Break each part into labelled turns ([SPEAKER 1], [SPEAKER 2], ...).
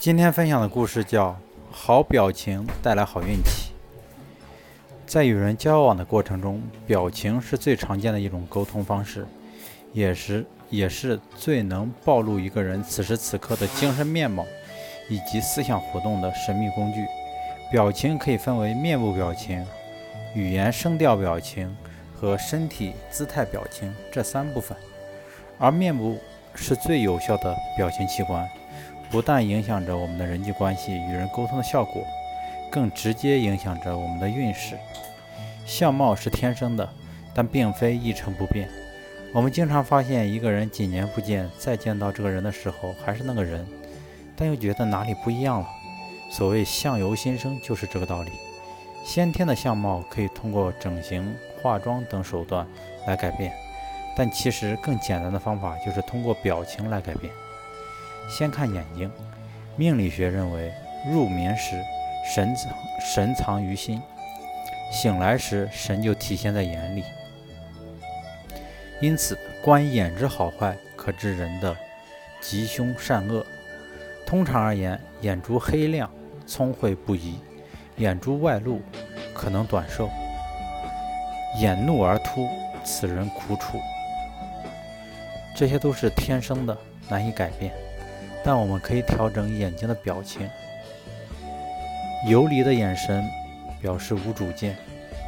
[SPEAKER 1] 今天分享的故事叫《好表情带来好运气》。在与人交往的过程中，表情是最常见的一种沟通方式，也是也是最能暴露一个人此时此刻的精神面貌以及思想活动的神秘工具。表情可以分为面部表情、语言声调表情和身体姿态表情这三部分，而面部是最有效的表情器官。不但影响着我们的人际关系、与人沟通的效果，更直接影响着我们的运势。相貌是天生的，但并非一成不变。我们经常发现一个人几年不见，再见到这个人的时候还是那个人，但又觉得哪里不一样了。所谓相由心生，就是这个道理。先天的相貌可以通过整形、化妆等手段来改变，但其实更简单的方法就是通过表情来改变。先看眼睛，命理学认为，入眠时神藏神藏于心，醒来时神就体现在眼里。因此，观眼之好坏，可知人的吉凶善恶。通常而言，眼珠黑亮，聪慧不移；眼珠外露，可能短寿；眼怒而突，此人苦楚。这些都是天生的，难以改变。但我们可以调整眼睛的表情，游离的眼神表示无主见、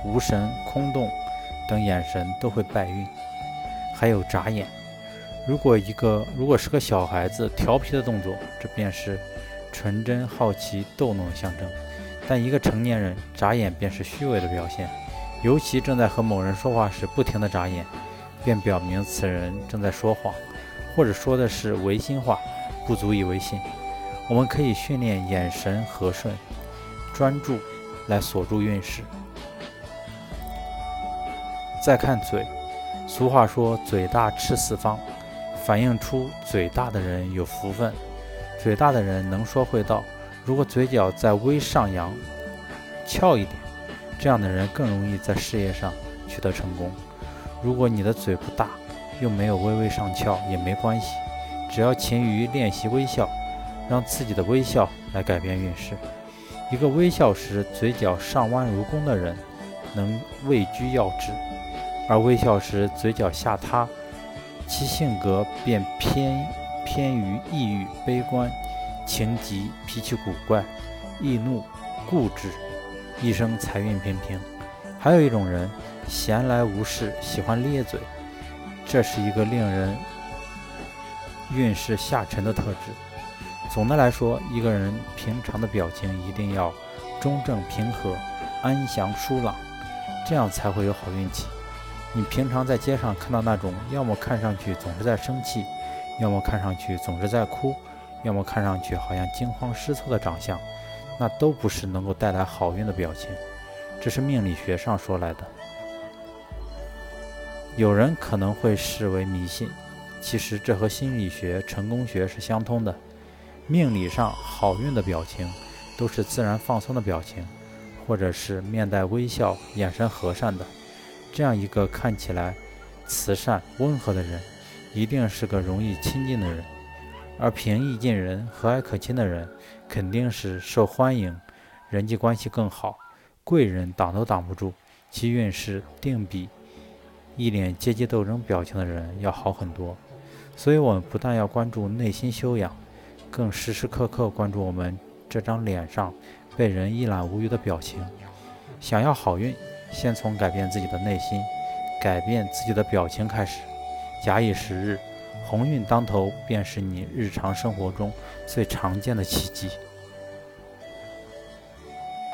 [SPEAKER 1] 无神、空洞等眼神都会败运。还有眨眼，如果一个如果是个小孩子调皮的动作，这便是纯真、好奇、逗弄的象征；但一个成年人眨眼便是虚伪的表现，尤其正在和某人说话时不停地眨眼，便表明此人正在说谎，或者说的是违心话。不足以为信。我们可以训练眼神和顺、专注来锁住运势。再看嘴，俗话说“嘴大吃四方”，反映出嘴大的人有福分。嘴大的人能说会道。如果嘴角再微上扬、翘一点，这样的人更容易在事业上取得成功。如果你的嘴不大，又没有微微上翘，也没关系。只要勤于练习微笑，让自己的微笑来改变运势。一个微笑时嘴角上弯如弓的人，能位居要职；而微笑时嘴角下塌，其性格便偏偏于抑郁、悲观、情急、脾气古怪、易怒、固执，一生财运平平。还有一种人，闲来无事喜欢咧嘴，这是一个令人。运势下沉的特质。总的来说，一个人平常的表情一定要中正平和、安详舒朗，这样才会有好运气。你平常在街上看到那种要么看上去总是在生气，要么看上去总是在哭，要么看上去好像惊慌失措的长相，那都不是能够带来好运的表情。这是命理学上说来的。有人可能会视为迷信。其实这和心理学、成功学是相通的。命理上好运的表情，都是自然放松的表情，或者是面带微笑、眼神和善的。这样一个看起来慈善温和的人，一定是个容易亲近的人。而平易近人、和蔼可亲的人，肯定是受欢迎，人际关系更好，贵人挡都挡不住，其运势定比一脸阶级斗争表情的人要好很多。所以，我们不但要关注内心修养，更时时刻刻关注我们这张脸上被人一览无余的表情。想要好运，先从改变自己的内心、改变自己的表情开始。假以时日，鸿运当头，便是你日常生活中最常见的奇迹。